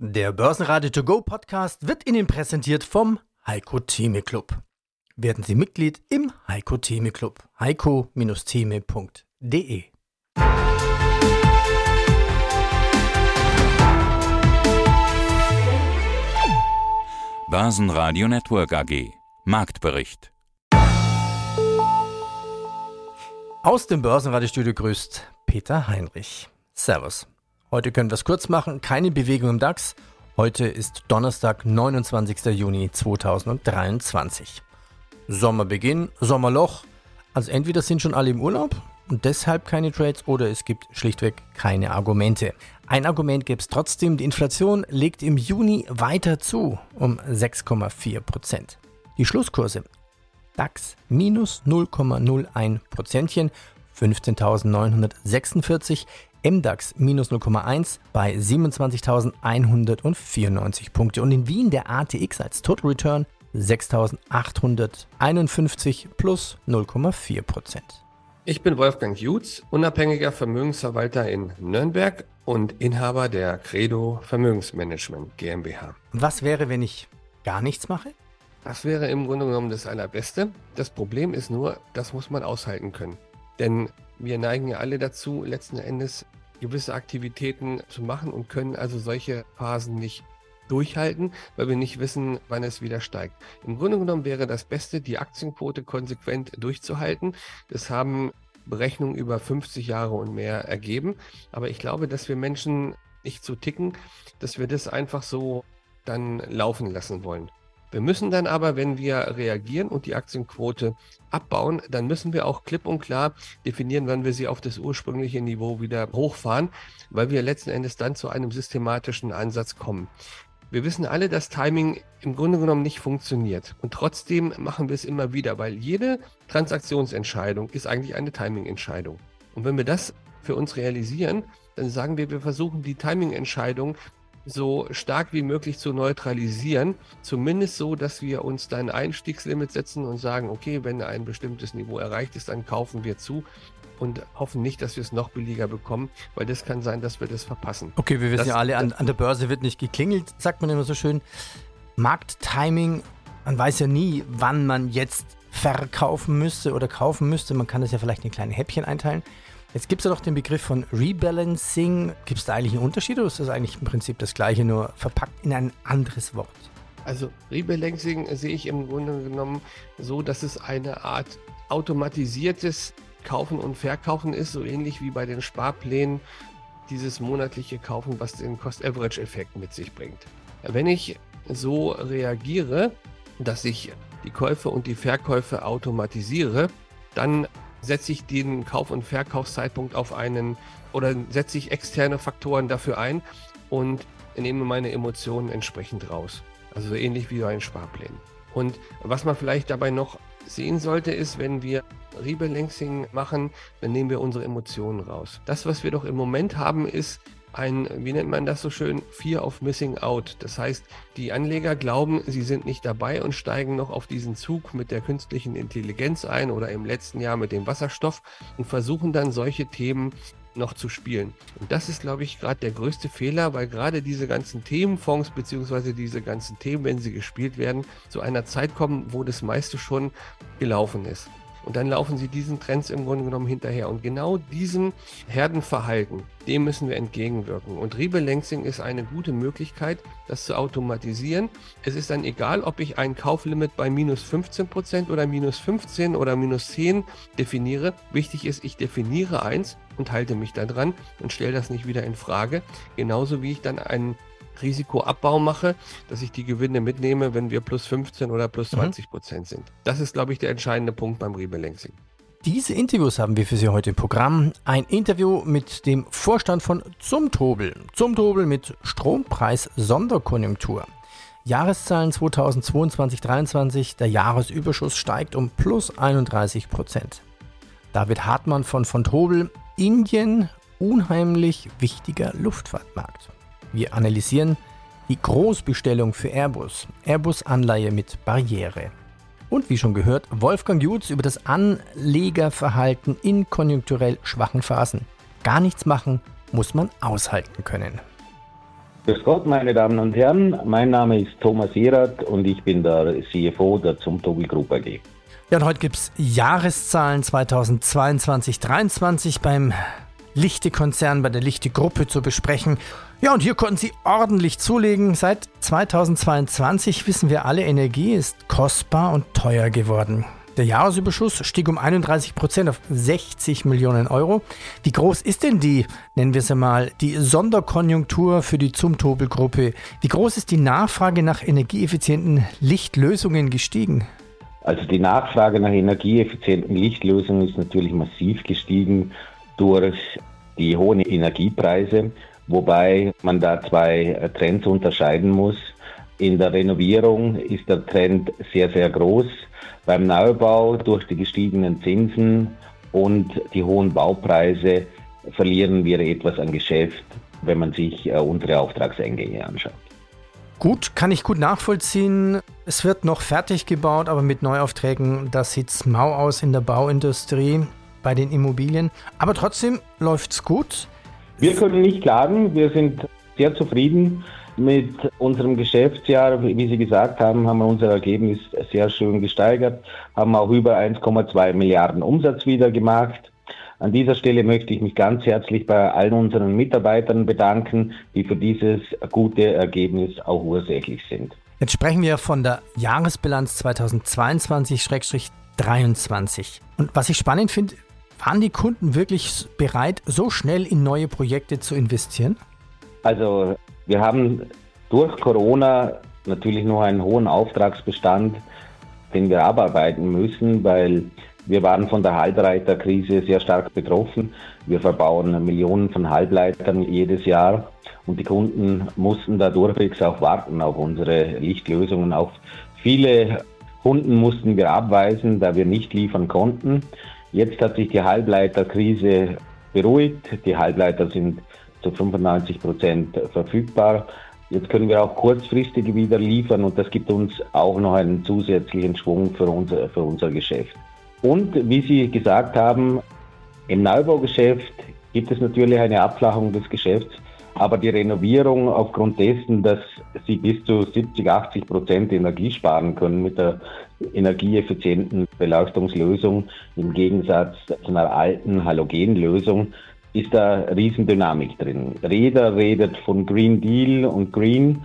Der Börsenradio To Go Podcast wird Ihnen präsentiert vom Heiko Theme Club. Werden Sie Mitglied im Heiko Theme Club. heiko-theme.de Börsenradio Network AG Marktbericht Aus dem Börsenradiostudio grüßt Peter Heinrich. Servus. Heute können wir es kurz machen. Keine Bewegung im DAX. Heute ist Donnerstag, 29. Juni 2023. Sommerbeginn, Sommerloch. Also entweder sind schon alle im Urlaub und deshalb keine Trades oder es gibt schlichtweg keine Argumente. Ein Argument gibt es trotzdem. Die Inflation legt im Juni weiter zu um 6,4 Prozent. Die Schlusskurse DAX minus 0,01 Prozentchen, 15.946, MDAX minus 0,1 bei 27.194 Punkte und in Wien der ATX als Total Return 6.851 plus 0,4 Prozent. Ich bin Wolfgang Jutz, unabhängiger Vermögensverwalter in Nürnberg und Inhaber der Credo Vermögensmanagement GmbH. Was wäre, wenn ich gar nichts mache? Das wäre im Grunde genommen das Allerbeste. Das Problem ist nur, das muss man aushalten können. Denn wir neigen ja alle dazu, letzten Endes gewisse Aktivitäten zu machen und können also solche Phasen nicht durchhalten, weil wir nicht wissen, wann es wieder steigt. Im Grunde genommen wäre das Beste, die Aktienquote konsequent durchzuhalten. Das haben Berechnungen über 50 Jahre und mehr ergeben. Aber ich glaube, dass wir Menschen nicht so ticken, dass wir das einfach so dann laufen lassen wollen. Wir müssen dann aber, wenn wir reagieren und die Aktienquote abbauen, dann müssen wir auch klipp und klar definieren, wann wir sie auf das ursprüngliche Niveau wieder hochfahren, weil wir letzten Endes dann zu einem systematischen Ansatz kommen. Wir wissen alle, dass Timing im Grunde genommen nicht funktioniert. Und trotzdem machen wir es immer wieder, weil jede Transaktionsentscheidung ist eigentlich eine Timing-Entscheidung. Und wenn wir das für uns realisieren, dann sagen wir, wir versuchen die Timing-Entscheidung so stark wie möglich zu neutralisieren. Zumindest so, dass wir uns dann ein Einstiegslimit setzen und sagen, okay, wenn ein bestimmtes Niveau erreicht ist, dann kaufen wir zu und hoffen nicht, dass wir es noch billiger bekommen, weil das kann sein, dass wir das verpassen. Okay, wir wissen das, ja alle, an, an der Börse wird nicht geklingelt, sagt man immer so schön. Markttiming, man weiß ja nie, wann man jetzt verkaufen müsste oder kaufen müsste. Man kann das ja vielleicht in kleine Häppchen einteilen. Jetzt gibt es ja noch den Begriff von Rebalancing. Gibt es da eigentlich einen Unterschied oder ist das eigentlich im Prinzip das gleiche, nur verpackt in ein anderes Wort? Also Rebalancing sehe ich im Grunde genommen so, dass es eine Art automatisiertes Kaufen und Verkaufen ist, so ähnlich wie bei den Sparplänen dieses monatliche Kaufen, was den Cost-Average-Effekt mit sich bringt. Wenn ich so reagiere, dass ich die Käufe und die Verkäufe automatisiere, dann setze ich den Kauf- und Verkaufszeitpunkt auf einen oder setze ich externe Faktoren dafür ein und nehme meine Emotionen entsprechend raus. Also so ähnlich wie bei den Sparplänen. Und was man vielleicht dabei noch sehen sollte, ist, wenn wir Rebalancing machen, dann nehmen wir unsere Emotionen raus. Das, was wir doch im Moment haben, ist ein, wie nennt man das so schön, Fear of Missing Out. Das heißt, die Anleger glauben, sie sind nicht dabei und steigen noch auf diesen Zug mit der künstlichen Intelligenz ein oder im letzten Jahr mit dem Wasserstoff und versuchen dann solche Themen noch zu spielen. Und das ist, glaube ich, gerade der größte Fehler, weil gerade diese ganzen Themenfonds beziehungsweise diese ganzen Themen, wenn sie gespielt werden, zu einer Zeit kommen, wo das meiste schon gelaufen ist. Und dann laufen sie diesen Trends im Grunde genommen hinterher. Und genau diesem Herdenverhalten, dem müssen wir entgegenwirken. Und Rebalancing ist eine gute Möglichkeit, das zu automatisieren. Es ist dann egal, ob ich ein Kauflimit bei minus 15% oder minus 15 oder minus 10 definiere. Wichtig ist, ich definiere eins und halte mich da dran und stelle das nicht wieder in Frage. Genauso wie ich dann einen Risikoabbau mache, dass ich die Gewinne mitnehme, wenn wir plus 15 oder plus 20 mhm. Prozent sind. Das ist, glaube ich, der entscheidende Punkt beim Rebalancing. Diese Interviews haben wir für Sie heute im Programm. Ein Interview mit dem Vorstand von Zumtobel. Zumtobel mit Strompreis Sonderkonjunktur. Jahreszahlen 2022-23, der Jahresüberschuss steigt um plus 31 Prozent. David Hartmann von von Tobel, Indien, unheimlich wichtiger Luftfahrtmarkt. Wir analysieren die Großbestellung für Airbus, Airbus-Anleihe mit Barriere. Und wie schon gehört, Wolfgang Jutz über das Anlegerverhalten in konjunkturell schwachen Phasen. Gar nichts machen muss man aushalten können. Grüß Gott, meine Damen und Herren. Mein Name ist Thomas Hierath und ich bin der CFO der Zumtobel Group AG. Ja, und heute gibt es Jahreszahlen 2022-2023 beim Lichte-Konzern, bei der Lichte-Gruppe zu besprechen. Ja, und hier konnten Sie ordentlich zulegen. Seit 2022 wissen wir alle, Energie ist kostbar und teuer geworden. Der Jahresüberschuss stieg um 31 Prozent auf 60 Millionen Euro. Wie groß ist denn die, nennen wir sie mal, die Sonderkonjunktur für die Zumtobel-Gruppe? Wie groß ist die Nachfrage nach energieeffizienten Lichtlösungen gestiegen? Also die Nachfrage nach energieeffizienten Lichtlösungen ist natürlich massiv gestiegen durch die hohen Energiepreise, wobei man da zwei Trends unterscheiden muss. In der Renovierung ist der Trend sehr, sehr groß. Beim Neubau durch die gestiegenen Zinsen und die hohen Baupreise verlieren wir etwas an Geschäft, wenn man sich äh, unsere Auftragseingänge anschaut. Gut, kann ich gut nachvollziehen. Es wird noch fertig gebaut, aber mit Neuaufträgen, das sieht mau aus in der Bauindustrie, bei den Immobilien. Aber trotzdem läuft es gut. Wir können nicht klagen, wir sind sehr zufrieden mit unserem Geschäftsjahr, wie Sie gesagt haben, haben wir unser Ergebnis sehr schön gesteigert, haben auch über 1,2 Milliarden Umsatz wieder gemacht. An dieser Stelle möchte ich mich ganz herzlich bei allen unseren Mitarbeitern bedanken, die für dieses gute Ergebnis auch ursächlich sind. Jetzt sprechen wir von der Jahresbilanz 2022-23. Und was ich spannend finde, waren die Kunden wirklich bereit, so schnell in neue Projekte zu investieren? Also wir haben durch Corona natürlich noch einen hohen Auftragsbestand, den wir abarbeiten müssen, weil wir waren von der Halbleiterkrise sehr stark betroffen. Wir verbauen Millionen von Halbleitern jedes Jahr und die Kunden mussten da durchwegs auch warten auf unsere Lichtlösungen. Auch viele Kunden mussten wir abweisen, da wir nicht liefern konnten. Jetzt hat sich die Halbleiterkrise beruhigt. Die Halbleiter sind zu 95 Prozent verfügbar. Jetzt können wir auch kurzfristig wieder liefern und das gibt uns auch noch einen zusätzlichen Schwung für unser, für unser Geschäft. Und wie Sie gesagt haben, im Neubaugeschäft gibt es natürlich eine Abflachung des Geschäfts, aber die Renovierung aufgrund dessen, dass Sie bis zu 70, 80 Prozent Energie sparen können mit der energieeffizienten Beleuchtungslösung im Gegensatz zu einer alten Halogenlösung, ist da Riesendynamik drin. Reda redet von Green Deal und Green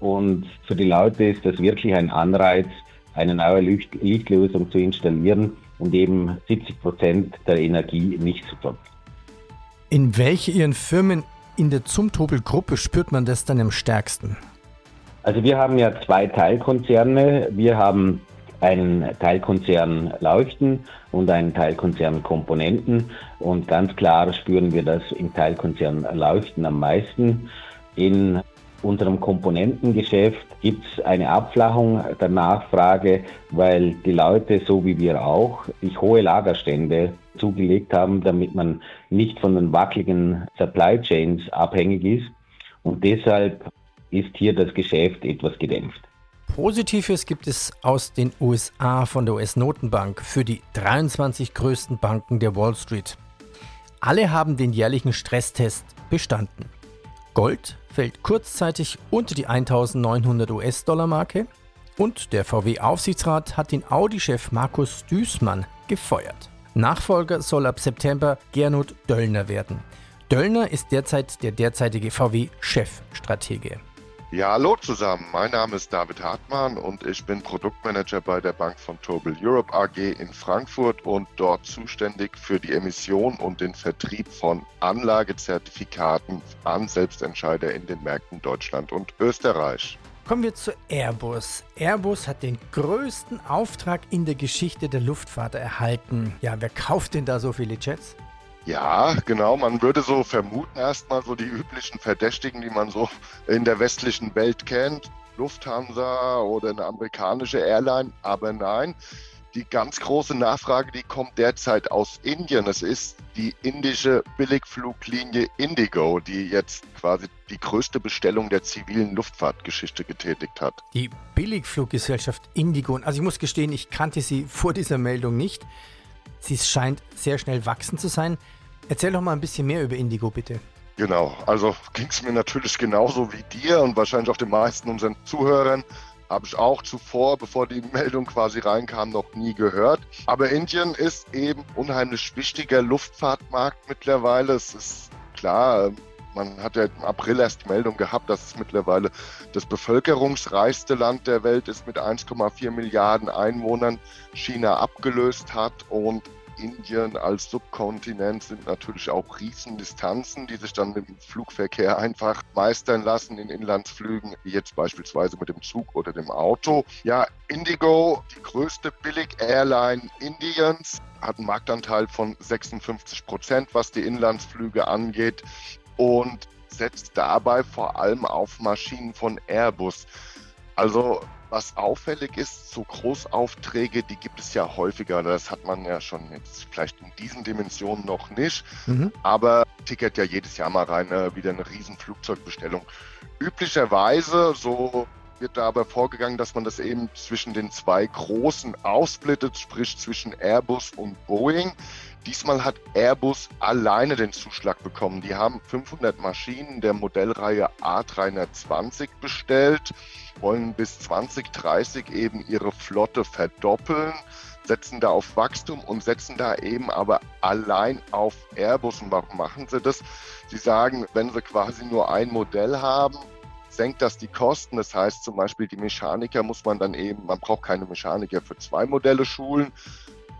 und für die Leute ist das wirklich ein Anreiz, eine neue Licht Lichtlösung zu installieren und eben 70 Prozent der Energie nicht zu verbrauchen. In welche Ihren Firmen in der Zumtobel-Gruppe spürt man das dann am stärksten? Also wir haben ja zwei Teilkonzerne. Wir haben einen Teilkonzern Leuchten und einen Teilkonzern Komponenten. Und ganz klar spüren wir das im Teilkonzern Leuchten am meisten. In unserem Komponentengeschäft gibt es eine Abflachung der Nachfrage, weil die Leute, so wie wir auch, sich hohe Lagerstände zugelegt haben, damit man nicht von den wackeligen Supply Chains abhängig ist. Und deshalb ist hier das Geschäft etwas gedämpft. Positives gibt es aus den USA von der US-Notenbank für die 23 größten Banken der Wall Street. Alle haben den jährlichen Stresstest bestanden. Gold fällt kurzzeitig unter die 1900 US-Dollar-Marke und der VW-Aufsichtsrat hat den Audi-Chef Markus Düßmann gefeuert. Nachfolger soll ab September Gernot Döllner werden. Döllner ist derzeit der derzeitige VW-Chefstratege. Ja, hallo zusammen. Mein Name ist David Hartmann und ich bin Produktmanager bei der Bank von Tobel Europe AG in Frankfurt und dort zuständig für die Emission und den Vertrieb von Anlagezertifikaten an Selbstentscheider in den Märkten Deutschland und Österreich. Kommen wir zu Airbus. Airbus hat den größten Auftrag in der Geschichte der Luftfahrt erhalten. Ja, wer kauft denn da so viele Jets? Ja, genau. Man würde so vermuten, erstmal so die üblichen Verdächtigen, die man so in der westlichen Welt kennt. Lufthansa oder eine amerikanische Airline. Aber nein, die ganz große Nachfrage, die kommt derzeit aus Indien. Es ist die indische Billigfluglinie Indigo, die jetzt quasi die größte Bestellung der zivilen Luftfahrtgeschichte getätigt hat. Die Billigfluggesellschaft Indigo. Also ich muss gestehen, ich kannte sie vor dieser Meldung nicht. Sie scheint sehr schnell wachsen zu sein. Erzähl doch mal ein bisschen mehr über Indigo, bitte. Genau, also ging es mir natürlich genauso wie dir und wahrscheinlich auch den meisten unseren Zuhörern. Habe ich auch zuvor, bevor die Meldung quasi reinkam, noch nie gehört. Aber Indien ist eben unheimlich wichtiger Luftfahrtmarkt mittlerweile. Es ist klar, man hat ja im April erst die Meldung gehabt, dass es mittlerweile das bevölkerungsreichste Land der Welt ist mit 1,4 Milliarden Einwohnern, China abgelöst hat und Indien als Subkontinent sind natürlich auch Riesendistanzen, die sich dann im Flugverkehr einfach meistern lassen in Inlandsflügen, wie jetzt beispielsweise mit dem Zug oder dem Auto. Ja, Indigo, die größte Billig-Airline Indiens, hat einen Marktanteil von 56 Prozent, was die Inlandsflüge angeht und setzt dabei vor allem auf Maschinen von Airbus. Also was auffällig ist, so Großaufträge, die gibt es ja häufiger. Das hat man ja schon jetzt vielleicht in diesen Dimensionen noch nicht. Mhm. Aber tickert ja jedes Jahr mal rein, äh, wieder eine riesen Flugzeugbestellung. Üblicherweise, so wird da aber vorgegangen, dass man das eben zwischen den zwei großen aufsplittet, sprich zwischen Airbus und Boeing. Diesmal hat Airbus alleine den Zuschlag bekommen. Die haben 500 Maschinen der Modellreihe A320 bestellt, wollen bis 2030 eben ihre Flotte verdoppeln, setzen da auf Wachstum und setzen da eben aber allein auf Airbus. Und warum machen sie das? Sie sagen, wenn sie quasi nur ein Modell haben, senkt das die Kosten. Das heißt zum Beispiel, die Mechaniker muss man dann eben, man braucht keine Mechaniker für zwei Modelle schulen,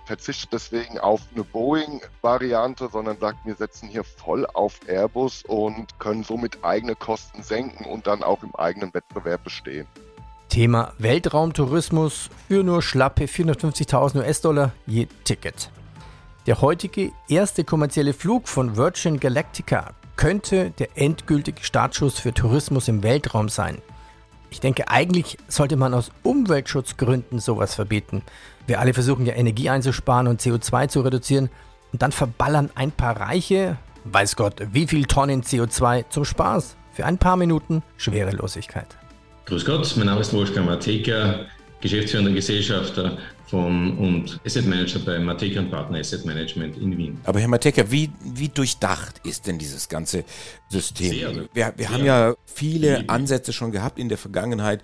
verzichtet deswegen auf eine Boeing-Variante, sondern sagt, wir setzen hier voll auf Airbus und können somit eigene Kosten senken und dann auch im eigenen Wettbewerb bestehen. Thema Weltraumtourismus für nur schlappe 450.000 US-Dollar je Ticket. Der heutige erste kommerzielle Flug von Virgin Galactica könnte der endgültige Startschuss für Tourismus im Weltraum sein. Ich denke, eigentlich sollte man aus Umweltschutzgründen sowas verbieten. Wir alle versuchen ja Energie einzusparen und CO2 zu reduzieren und dann verballern ein paar Reiche, weiß Gott, wie viel Tonnen CO2 zum Spaß für ein paar Minuten Schwerelosigkeit. Grüß Gott, mein Name ist Wolfgang Mateka, Geschäftsführender Gesellschafter von, und Asset Manager bei Mateka Partner Asset Management in Wien. Aber Herr Mateka, wie, wie durchdacht ist denn dieses ganze System? Sehr, wir wir haben ja viele Ansätze schon gehabt in der Vergangenheit,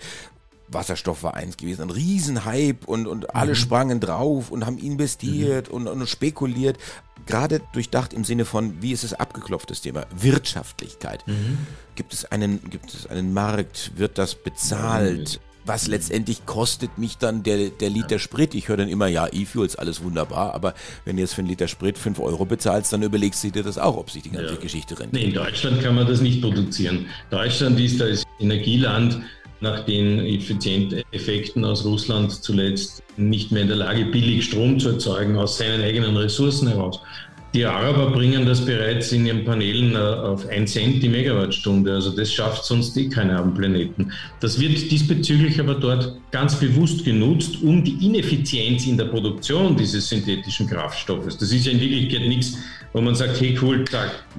Wasserstoff war eins gewesen, ein Riesenhype und, und alle mhm. sprangen drauf und haben investiert mhm. und, und spekuliert. Gerade durchdacht im Sinne von, wie ist es abgeklopft, das Thema Wirtschaftlichkeit. Mhm. Gibt, es einen, gibt es einen Markt? Wird das bezahlt? Was letztendlich kostet mich dann der, der Liter Sprit. Ich höre dann immer, ja, E-Fuels, alles wunderbar, aber wenn du jetzt für einen Liter Sprit 5 Euro bezahlst, dann überlegst du dir das auch, ob sich die ganze ja. Geschichte rentiert. Nee, in Deutschland kann man das nicht produzieren. Deutschland ist als Energieland nach den Effizienteffekten aus Russland zuletzt nicht mehr in der Lage, billig Strom zu erzeugen aus seinen eigenen Ressourcen heraus. Die Araber bringen das bereits in ihren Panelen äh, auf 1 Cent die Megawattstunde. Also das schafft sonst eh keiner am Planeten. Das wird diesbezüglich aber dort ganz bewusst genutzt, um die Ineffizienz in der Produktion dieses synthetischen Kraftstoffes. Das ist ja in Wirklichkeit nichts, wo man sagt, hey cool,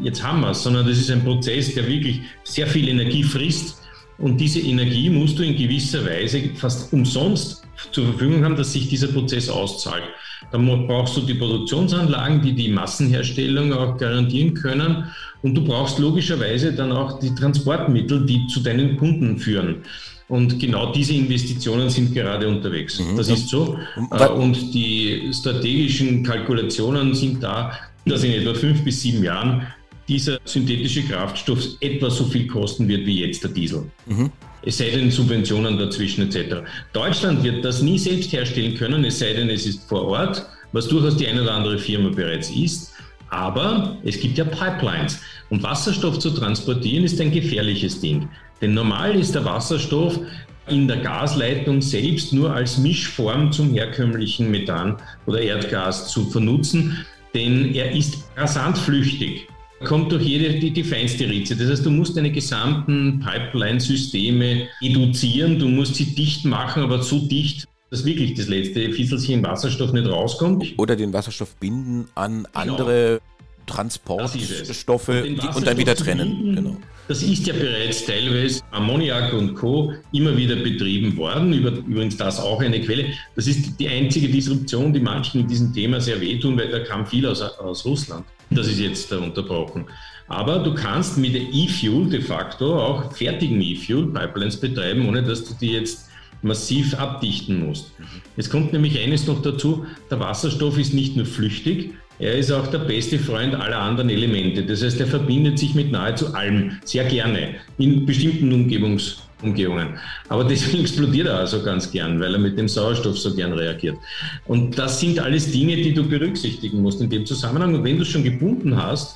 jetzt haben wir es, sondern das ist ein Prozess, der wirklich sehr viel Energie frisst. Und diese Energie musst du in gewisser Weise fast umsonst zur Verfügung haben, dass sich dieser Prozess auszahlt. Dann brauchst du die Produktionsanlagen, die die Massenherstellung auch garantieren können. Und du brauchst logischerweise dann auch die Transportmittel, die zu deinen Kunden führen. Und genau diese Investitionen sind gerade unterwegs. Mhm. Das ist so. Äh, und die strategischen Kalkulationen sind da, dass in etwa fünf bis sieben Jahren dieser synthetische Kraftstoff etwa so viel kosten wird wie jetzt der Diesel. Mhm es sei denn Subventionen dazwischen etc. Deutschland wird das nie selbst herstellen können, es sei denn, es ist vor Ort, was durchaus die eine oder andere Firma bereits ist. Aber es gibt ja Pipelines und Wasserstoff zu transportieren ist ein gefährliches Ding. Denn normal ist der Wasserstoff in der Gasleitung selbst nur als Mischform zum herkömmlichen Methan oder Erdgas zu vernutzen, denn er ist rasant flüchtig kommt durch jede die, die feinste Ritze. Das heißt, du musst deine gesamten Pipeline-Systeme eduzieren, du musst sie dicht machen, aber so dicht, dass wirklich das letzte Fieselchen Wasserstoff nicht rauskommt. Oder den Wasserstoff binden an genau. andere Transportstoffe und dann wieder trennen. Genau. Das ist ja bereits teilweise Ammoniak und Co. immer wieder betrieben worden. Übrigens das auch eine Quelle. Das ist die einzige Disruption, die manchen in diesem Thema sehr wehtun, weil da kam viel aus, aus Russland. Das ist jetzt unterbrochen. Aber du kannst mit der E-Fuel de facto auch fertigen E-Fuel-Pipelines betreiben, ohne dass du die jetzt massiv abdichten musst. Es kommt nämlich eines noch dazu, der Wasserstoff ist nicht nur flüchtig, er ist auch der beste Freund aller anderen Elemente. Das heißt, er verbindet sich mit nahezu allem sehr gerne in bestimmten Umgebungs Umgehungen. Aber deswegen explodiert er also ganz gern, weil er mit dem Sauerstoff so gern reagiert. Und das sind alles Dinge, die du berücksichtigen musst in dem Zusammenhang. Und wenn du es schon gebunden hast,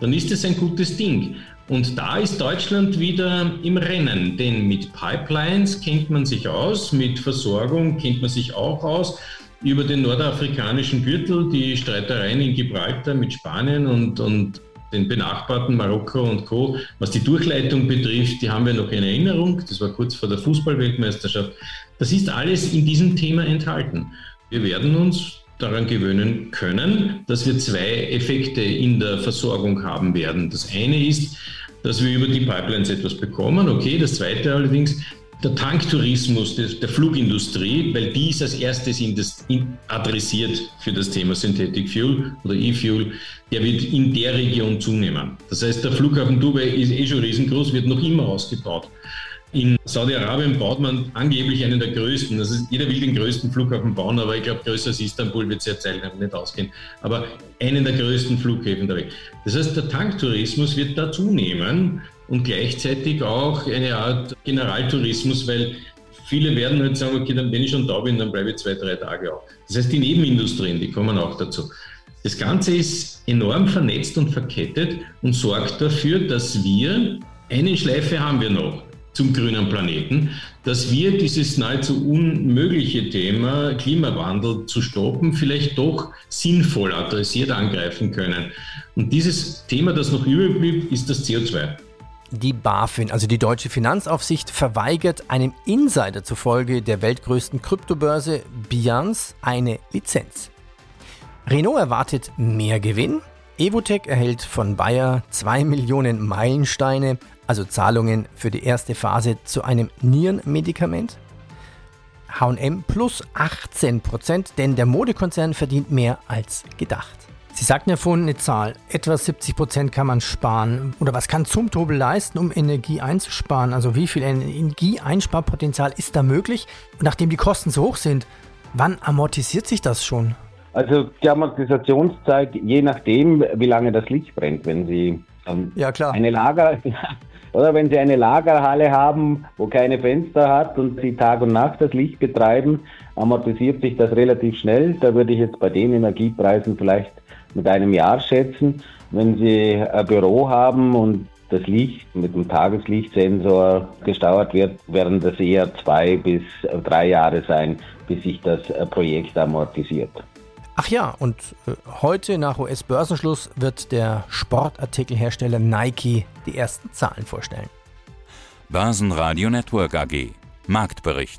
dann ist es ein gutes Ding. Und da ist Deutschland wieder im Rennen, denn mit Pipelines kennt man sich aus, mit Versorgung kennt man sich auch aus. Über den nordafrikanischen Gürtel, die Streitereien in Gibraltar mit Spanien und, und den benachbarten Marokko und Co. Was die Durchleitung betrifft, die haben wir noch in Erinnerung. Das war kurz vor der Fußballweltmeisterschaft. Das ist alles in diesem Thema enthalten. Wir werden uns daran gewöhnen können, dass wir zwei Effekte in der Versorgung haben werden. Das eine ist, dass wir über die Pipelines etwas bekommen. Okay, das zweite allerdings, der Tanktourismus der, Flugindustrie, weil die ist als erstes adressiert für das Thema Synthetic Fuel oder E-Fuel, der wird in der Region zunehmen. Das heißt, der Flughafen Dubai ist eh schon riesengroß, wird noch immer ausgebaut. In Saudi-Arabien baut man angeblich einen der größten. Das ist, jeder will den größten Flughafen bauen, aber ich glaube, größer als Istanbul wird es ja zeitlich nicht ausgehen. Aber einen der größten Flughäfen der Welt. Das heißt, der Tanktourismus wird da zunehmen und gleichzeitig auch eine Art Generaltourismus, weil viele werden halt sagen, okay, dann, wenn ich schon da bin, dann bleibe ich zwei, drei Tage auch. Das heißt, die Nebenindustrien, die kommen auch dazu. Das Ganze ist enorm vernetzt und verkettet und sorgt dafür, dass wir eine Schleife haben wir noch zum grünen Planeten, dass wir dieses nahezu unmögliche Thema Klimawandel zu stoppen, vielleicht doch sinnvoll adressiert angreifen können. Und dieses Thema, das noch übrig blieb, ist das CO2. Die BaFin, also die deutsche Finanzaufsicht, verweigert einem Insider zufolge der weltgrößten Kryptobörse Binance eine Lizenz. Renault erwartet mehr Gewinn. Evotech erhält von Bayer 2 Millionen Meilensteine also Zahlungen für die erste Phase zu einem Nierenmedikament. HM plus 18 Prozent, denn der Modekonzern verdient mehr als gedacht. Sie sagten ja vorhin eine Zahl, etwa 70 Prozent kann man sparen. Oder was kann Zumtobel leisten, um Energie einzusparen? Also wie viel Energieeinsparpotenzial ist da möglich? Und nachdem die Kosten so hoch sind, wann amortisiert sich das schon? Also die Amortisationszeit, je nachdem, wie lange das Licht brennt. Wenn Sie ähm, ja, klar. eine Lager, Oder wenn Sie eine Lagerhalle haben, wo keine Fenster hat und Sie Tag und Nacht das Licht betreiben, amortisiert sich das relativ schnell. Da würde ich jetzt bei den Energiepreisen vielleicht mit einem Jahr schätzen. Wenn Sie ein Büro haben und das Licht mit dem Tageslichtsensor gesteuert wird, werden das eher zwei bis drei Jahre sein, bis sich das Projekt amortisiert. Ach ja, und äh, heute nach US-Börsenschluss wird der Sportartikelhersteller Nike die ersten Zahlen vorstellen. Börsenradio Network AG Marktbericht.